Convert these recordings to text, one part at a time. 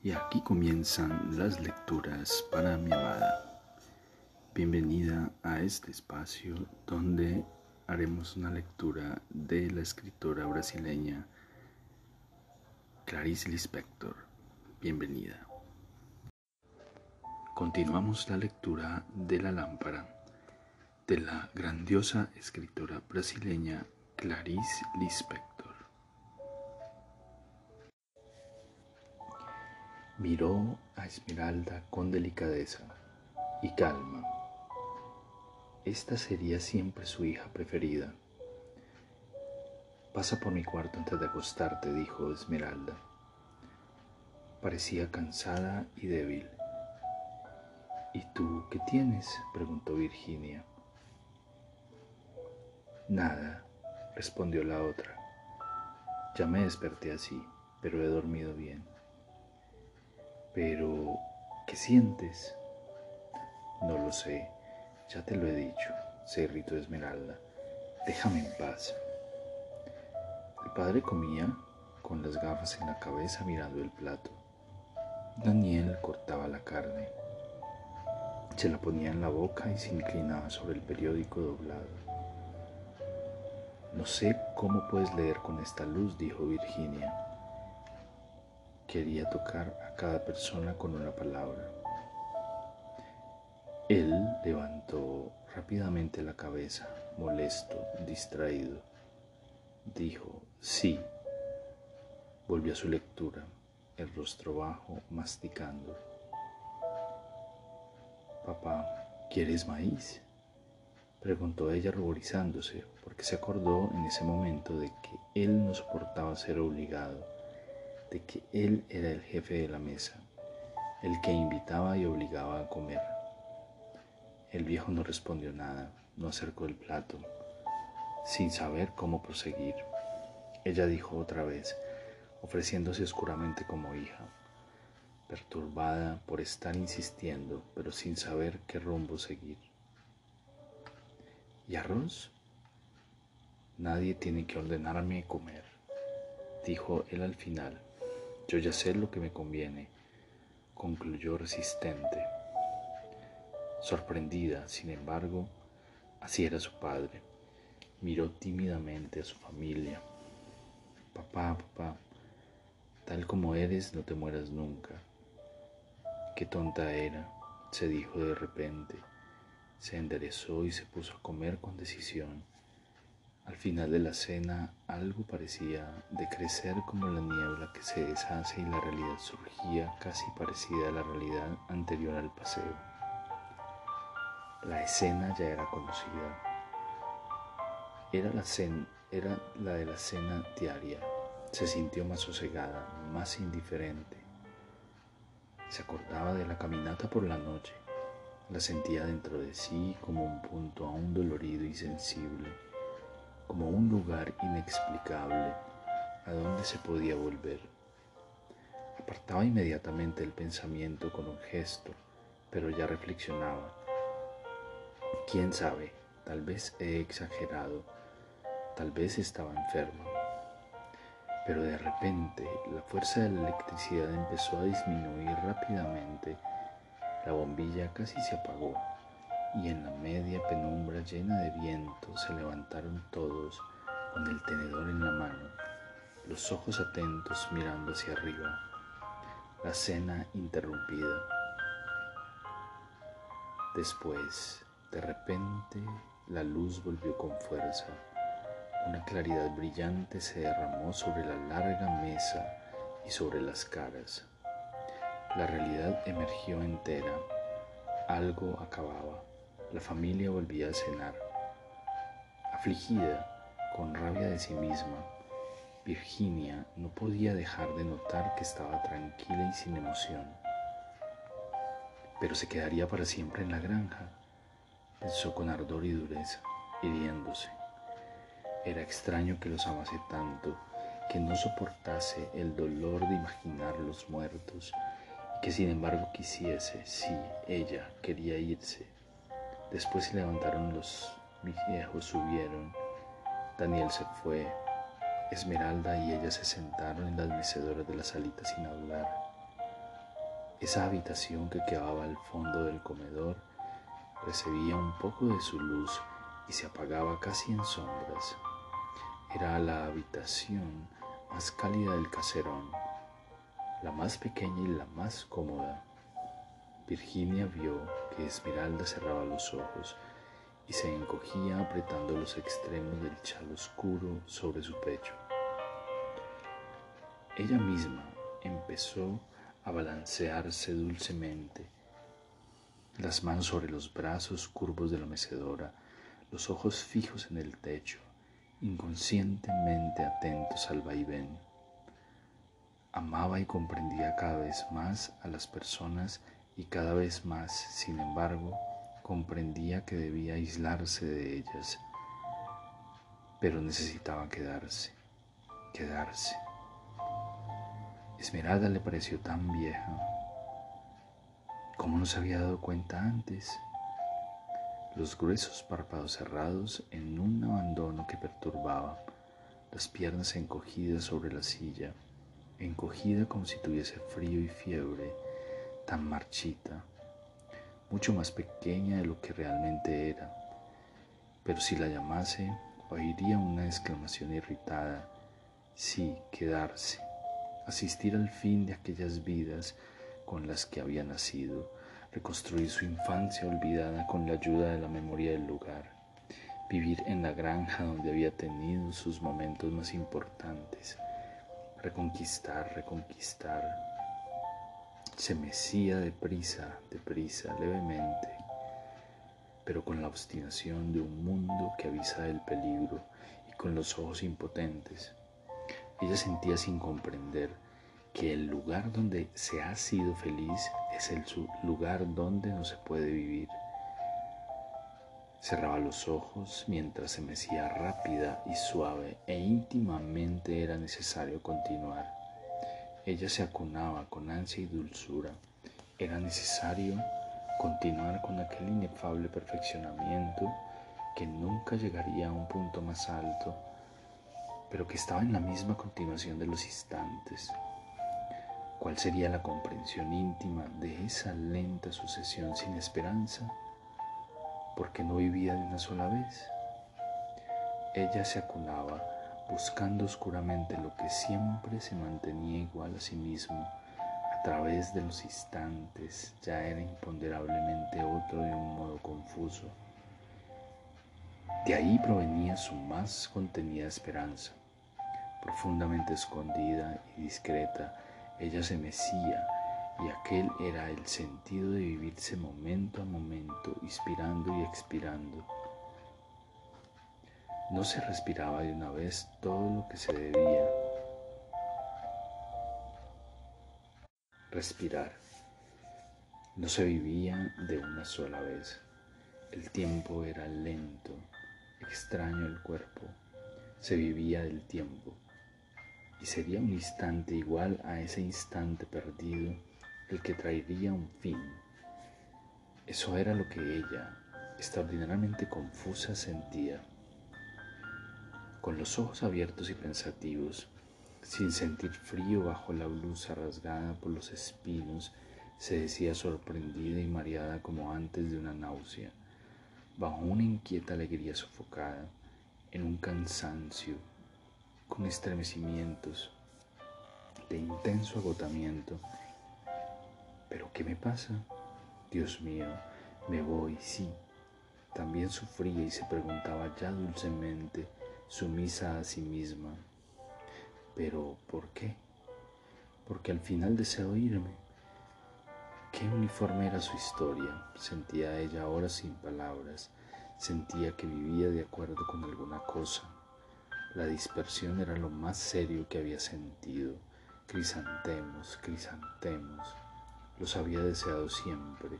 Y aquí comienzan las lecturas para mi amada. Bienvenida a este espacio donde haremos una lectura de la escritora brasileña Clarice Lispector. Bienvenida. Continuamos la lectura de La lámpara de la grandiosa escritora brasileña Clarice Lispector. Miró a Esmeralda con delicadeza y calma. Esta sería siempre su hija preferida. Pasa por mi cuarto antes de acostarte, dijo Esmeralda. Parecía cansada y débil. ¿Y tú qué tienes? preguntó Virginia. Nada, respondió la otra. Ya me desperté así, pero he dormido bien. Pero, ¿qué sientes? No lo sé, ya te lo he dicho, se irritó Esmeralda. Déjame en paz. El padre comía con las gafas en la cabeza mirando el plato. Daniel cortaba la carne. Se la ponía en la boca y se inclinaba sobre el periódico doblado. No sé cómo puedes leer con esta luz, dijo Virginia. Quería tocar a cada persona con una palabra. Él levantó rápidamente la cabeza, molesto, distraído. Dijo, sí. Volvió a su lectura, el rostro bajo, masticando. Papá, ¿quieres maíz? Preguntó ella ruborizándose, porque se acordó en ese momento de que él no soportaba ser obligado de que él era el jefe de la mesa, el que invitaba y obligaba a comer. El viejo no respondió nada, no acercó el plato, sin saber cómo proseguir. Ella dijo otra vez, ofreciéndose oscuramente como hija, perturbada por estar insistiendo, pero sin saber qué rumbo seguir. ¿Y arroz? Nadie tiene que ordenarme comer, dijo él al final, yo ya sé lo que me conviene, concluyó resistente. Sorprendida, sin embargo, así era su padre. Miró tímidamente a su familia. Papá, papá, tal como eres, no te mueras nunca. Qué tonta era, se dijo de repente. Se enderezó y se puso a comer con decisión. Al final de la cena algo parecía decrecer como la niebla que se deshace y la realidad surgía casi parecida a la realidad anterior al paseo. La escena ya era conocida. Era la, era la de la cena diaria. Se sintió más sosegada, más indiferente. Se acordaba de la caminata por la noche. La sentía dentro de sí como un punto aún dolorido y sensible como un lugar inexplicable a donde se podía volver. Apartaba inmediatamente el pensamiento con un gesto, pero ya reflexionaba. ¿Quién sabe? Tal vez he exagerado, tal vez estaba enferma. Pero de repente la fuerza de la electricidad empezó a disminuir rápidamente. La bombilla casi se apagó y en la media penumbra llena de viento se levantaron todos con el tenedor en la mano, los ojos atentos mirando hacia arriba, la cena interrumpida. Después, de repente, la luz volvió con fuerza. Una claridad brillante se derramó sobre la larga mesa y sobre las caras. La realidad emergió entera. Algo acababa. La familia volvía a cenar. Afligida, con rabia de sí misma, Virginia no podía dejar de notar que estaba tranquila y sin emoción. Pero se quedaría para siempre en la granja, pensó con ardor y dureza, hiriéndose. Era extraño que los amase tanto, que no soportase el dolor de imaginarlos muertos y que sin embargo quisiese, si ella quería irse, Después se levantaron los viejos, subieron. Daniel se fue. Esmeralda y ella se sentaron en las mecedoras de la salita sin hablar. Esa habitación que quedaba al fondo del comedor recibía un poco de su luz y se apagaba casi en sombras. Era la habitación más cálida del caserón, la más pequeña y la más cómoda. Virginia vio Esmeralda cerraba los ojos y se encogía apretando los extremos del chal oscuro sobre su pecho. Ella misma empezó a balancearse dulcemente, las manos sobre los brazos curvos de la mecedora, los ojos fijos en el techo, inconscientemente atentos al vaivén. Amaba y comprendía cada vez más a las personas y cada vez más, sin embargo, comprendía que debía aislarse de ellas, pero necesitaba quedarse, quedarse. Esmeralda le pareció tan vieja. ¿Cómo no se había dado cuenta antes? Los gruesos párpados cerrados en un abandono que perturbaba, las piernas encogidas sobre la silla, encogida como si tuviese frío y fiebre, tan marchita, mucho más pequeña de lo que realmente era. Pero si la llamase, oiría una exclamación irritada. Sí, quedarse asistir al fin de aquellas vidas con las que había nacido, reconstruir su infancia olvidada con la ayuda de la memoria del lugar, vivir en la granja donde había tenido sus momentos más importantes, reconquistar, reconquistar. Se mecía deprisa, deprisa, levemente, pero con la obstinación de un mundo que avisa del peligro y con los ojos impotentes ella sentía sin comprender que el lugar donde se ha sido feliz es el lugar donde no se puede vivir. Cerraba los ojos mientras se mecía rápida y suave e íntimamente era necesario continuar. Ella se acunaba con ansia y dulzura. Era necesario continuar con aquel inefable perfeccionamiento que nunca llegaría a un punto más alto pero que estaba en la misma continuación de los instantes. ¿Cuál sería la comprensión íntima de esa lenta sucesión sin esperanza? Porque no vivía de una sola vez. Ella se acunaba buscando oscuramente lo que siempre se mantenía igual a sí mismo. A través de los instantes ya era imponderablemente otro de un modo confuso. De ahí provenía su más contenida esperanza. Profundamente escondida y discreta, ella se mecía y aquel era el sentido de vivirse momento a momento, inspirando y expirando. No se respiraba de una vez todo lo que se debía respirar. No se vivía de una sola vez. El tiempo era lento, extraño el cuerpo. Se vivía del tiempo y sería un instante igual a ese instante perdido el que traería un fin. Eso era lo que ella, extraordinariamente confusa, sentía. Con los ojos abiertos y pensativos, sin sentir frío bajo la blusa rasgada por los espinos, se decía sorprendida y mareada como antes de una náusea, bajo una inquieta alegría sofocada, en un cansancio con estremecimientos de intenso agotamiento. ¿Pero qué me pasa? Dios mío, me voy, sí. También sufría y se preguntaba ya dulcemente, sumisa a sí misma. ¿Pero por qué? Porque al final deseo irme. Qué uniforme era su historia, sentía ella ahora sin palabras, sentía que vivía de acuerdo con alguna cosa la dispersión era lo más serio que había sentido. Crisantemos, crisantemos, los había deseado siempre.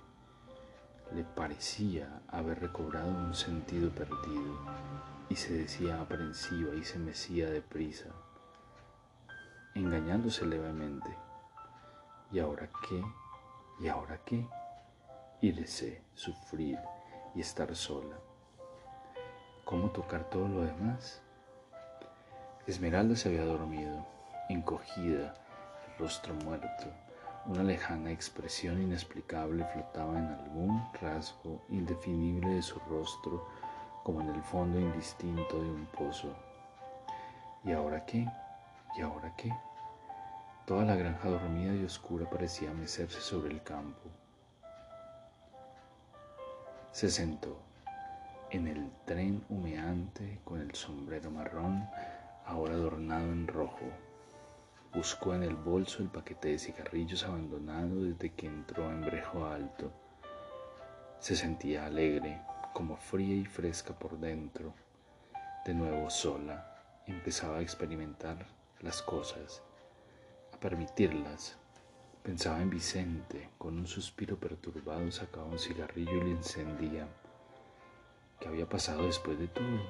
Le parecía haber recobrado un sentido perdido y se decía aprensiva y se mecía deprisa, engañándose levemente. ¿Y ahora qué? ¿Y ahora qué? Irse, sufrir y estar sola. ¿Cómo tocar todo lo demás? Esmeralda se había dormido, encogida, el rostro muerto, Una lejana expresión inexplicable flotaba en algún rasgo indefinible de su rostro, como en el fondo indistinto de un pozo. ¿Y ahora qué? ¿Y ahora qué? Toda la granja dormida y oscura parecía mecerse sobre el campo. Se sentó en el tren humeante con el sombrero marrón, ahora adornado en rojo. Buscó en el bolso el paquete de cigarrillos abandonado desde que entró en Brejo Alto. Se sentía alegre, como fría y fresca por dentro. De nuevo sola, empezaba a experimentar las cosas, a permitirlas. Pensaba en Vicente, con un suspiro perturbado sacaba un cigarrillo y lo encendía. ¿Qué había pasado después de todo?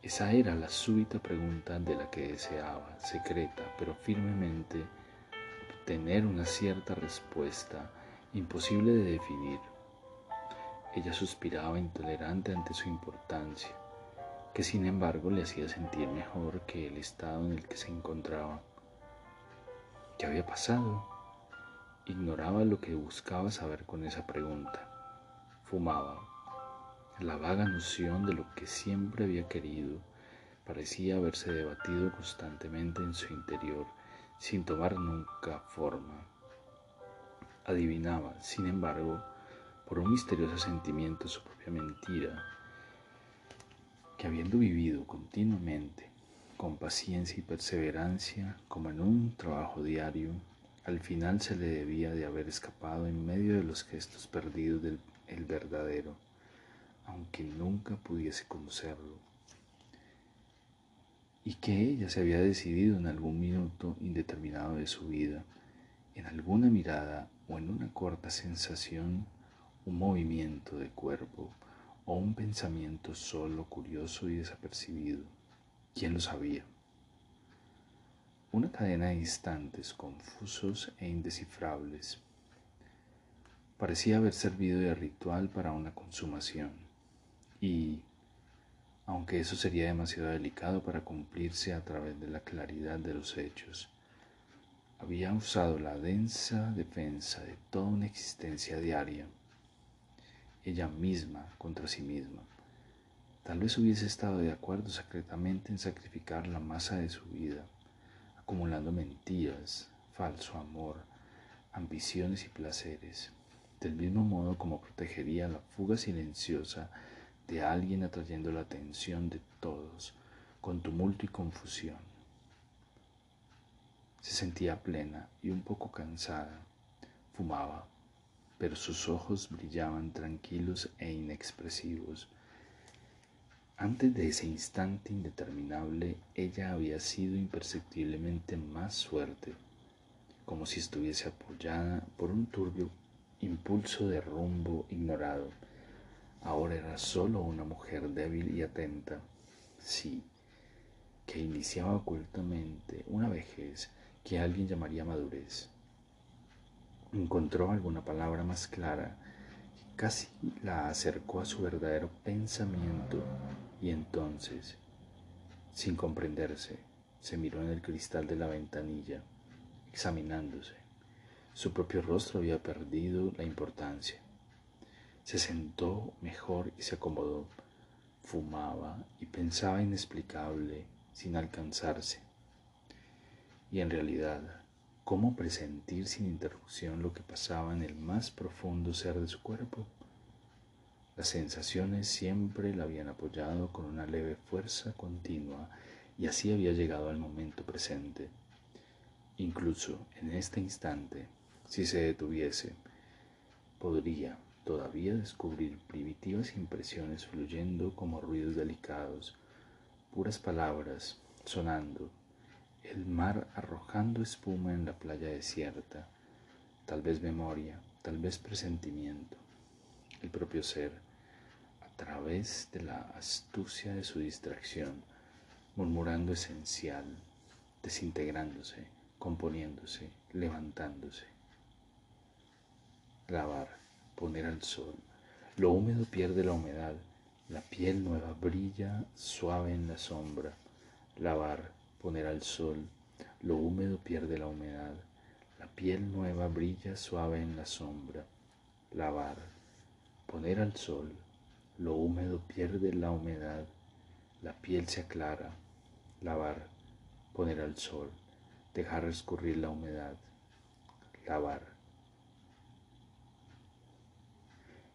Esa era la súbita pregunta de la que deseaba, secreta, pero firmemente, obtener una cierta respuesta imposible de definir. Ella suspiraba intolerante ante su importancia, que sin embargo le hacía sentir mejor que el estado en el que se encontraba. ¿Qué había pasado? Ignoraba lo que buscaba saber con esa pregunta. Fumaba. La vaga noción de lo que siempre había querido parecía haberse debatido constantemente en su interior sin tomar nunca forma. Adivinaba, sin embargo, por un misterioso sentimiento su propia mentira, que habiendo vivido continuamente con paciencia y perseverancia, como en un trabajo diario, al final se le debía de haber escapado en medio de los gestos perdidos del el verdadero, aunque nunca pudiese conocerlo, y que ella se había decidido en algún minuto indeterminado de su vida, en alguna mirada o en una corta sensación, un movimiento de cuerpo o un pensamiento solo, curioso y desapercibido. ¿Quién lo sabía? Una cadena de instantes confusos e indescifrables. Parecía haber servido de ritual para una consumación. Y, aunque eso sería demasiado delicado para cumplirse a través de la claridad de los hechos, había usado la densa defensa de toda una existencia diaria, ella misma contra sí misma Tal vez hubiese estado de acuerdo secretamente en sacrificar la masa de su vida, acumulando mentiras, falso amor, ambiciones y placeres, del mismo modo como protegería la fuga silenciosa de alguien atrayendo la atención de todos con tumulto y confusión. Se sentía plena y un poco cansada. Fumaba, pero sus ojos brillaban tranquilos e inexpresivos antes de ese instante indeterminable, ella había sido imperceptiblemente más suerte, como si estuviese apoyada por un turbio impulso de rumbo ignorado. Ahora era solo una mujer débil y atenta, sí, que iniciaba ocultamente una vejez que alguien llamaría madurez. Encontró alguna palabra más clara que casi la acercó a su verdadero pensamiento y entonces, sin comprenderse, se miró en el cristal de la ventanilla, examinándose. Su propio rostro había perdido la importancia. Se sentó mejor y se acomodó. Fumaba y pensaba inexplicable, sin alcanzarse. Y en realidad, ¿cómo presentir sin interrupción lo que pasaba en el más profundo ser de su cuerpo? Las sensaciones siempre la habían apoyado con una leve fuerza continua y así había llegado al momento presente. Incluso en este instante, si se detuviese, podría todavía descubrir primitivas impresiones fluyendo como ruidos delicados, puras palabras sonando, el mar arrojando espuma en la playa desierta, tal vez memoria, tal vez presentimiento el propio ser, a través de la astucia de su distracción, murmurando esencial, desintegrándose, componiéndose, levantándose. Lavar, poner al sol. Lo húmedo pierde la humedad, la piel nueva brilla suave en la sombra. Lavar, poner al sol. Lo húmedo pierde la humedad, La piel nueva brilla suave en la sombra. Lavar, poner al sol, lo húmedo pierde la humedad, la piel se aclara. Lavar, poner al sol, dejar escurrir la humedad. Lavar.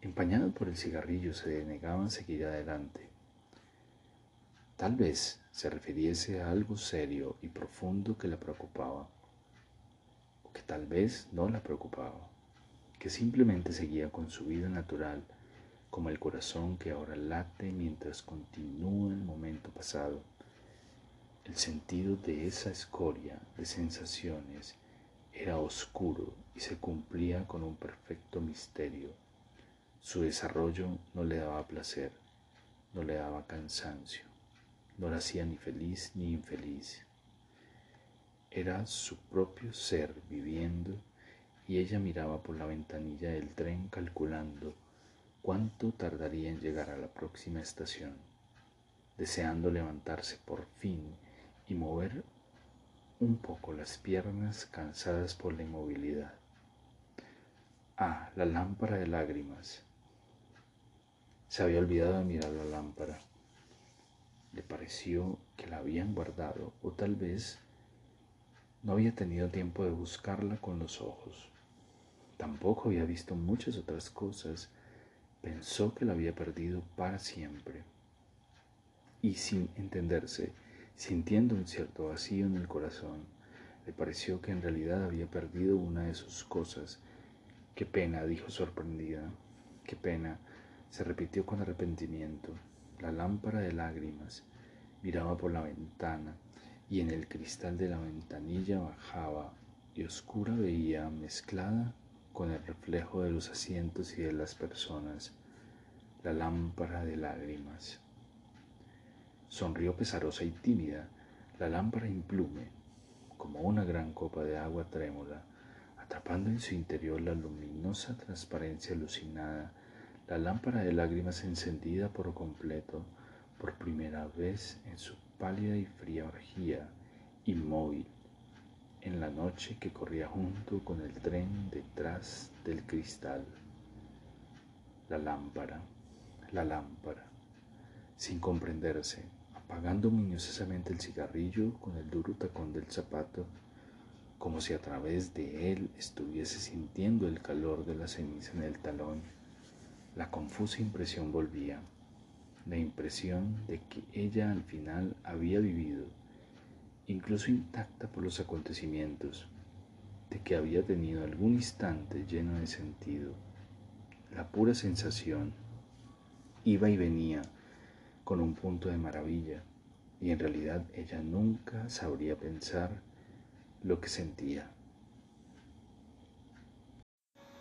Empañado por el cigarrillo, se denegaba a seguir adelante. Tal vez se refiriese a algo serio y profundo que la preocupaba, o que tal vez no la preocupaba, que simplemente seguía con su vida natural, como el corazón que ahora late mientras continúa el momento pasado. El sentido de esa escoria de sensaciones era oscuro y se cumplía con un perfecto misterio. Su desarrollo no le daba placer, no le daba cansancio no la hacía ni feliz ni infeliz. Era su propio ser viviendo y ella miraba por la ventanilla del tren calculando cuánto tardaría en llegar a la próxima estación, deseando levantarse por fin y mover un poco las piernas cansadas por la inmovilidad. Ah, la lámpara de lágrimas. Se había olvidado de mirar la lámpara. Le pareció que la habían guardado o tal vez no había tenido tiempo de buscarla con los ojos. Tampoco había visto muchas otras cosas. Pensó que la había perdido para siempre. Y sin entenderse, sintiendo un cierto vacío en el corazón, le pareció que en realidad había perdido una de sus cosas. Qué pena, dijo sorprendida. Qué pena, se repitió con arrepentimiento la lámpara de lágrimas, miraba por la ventana y en el cristal de la ventanilla bajaba y oscura veía mezclada con el reflejo de los asientos y de las personas la lámpara de lágrimas. Sonrió pesarosa y tímida, la lámpara implume, como una gran copa de agua trémula, atrapando en su interior la luminosa transparencia alucinada la lámpara de lágrimas encendida por completo, por primera vez en su pálida y fría orgía, inmóvil, en la noche que corría junto con el tren detrás del cristal. La lámpara, la lámpara, sin comprenderse, apagando minuciosamente el cigarrillo con el duro tacón del zapato, como si a través de él estuviese sintiendo el calor de la ceniza en el talón la confusa impresión volvía, la impresión de que ella al final había vivido, incluso intacta por los acontecimientos, de que había tenido algún instante lleno de sentido. La pura sensación iba y venía con un punto de maravilla, y en realidad ella nunca sabría pensar lo que sentía.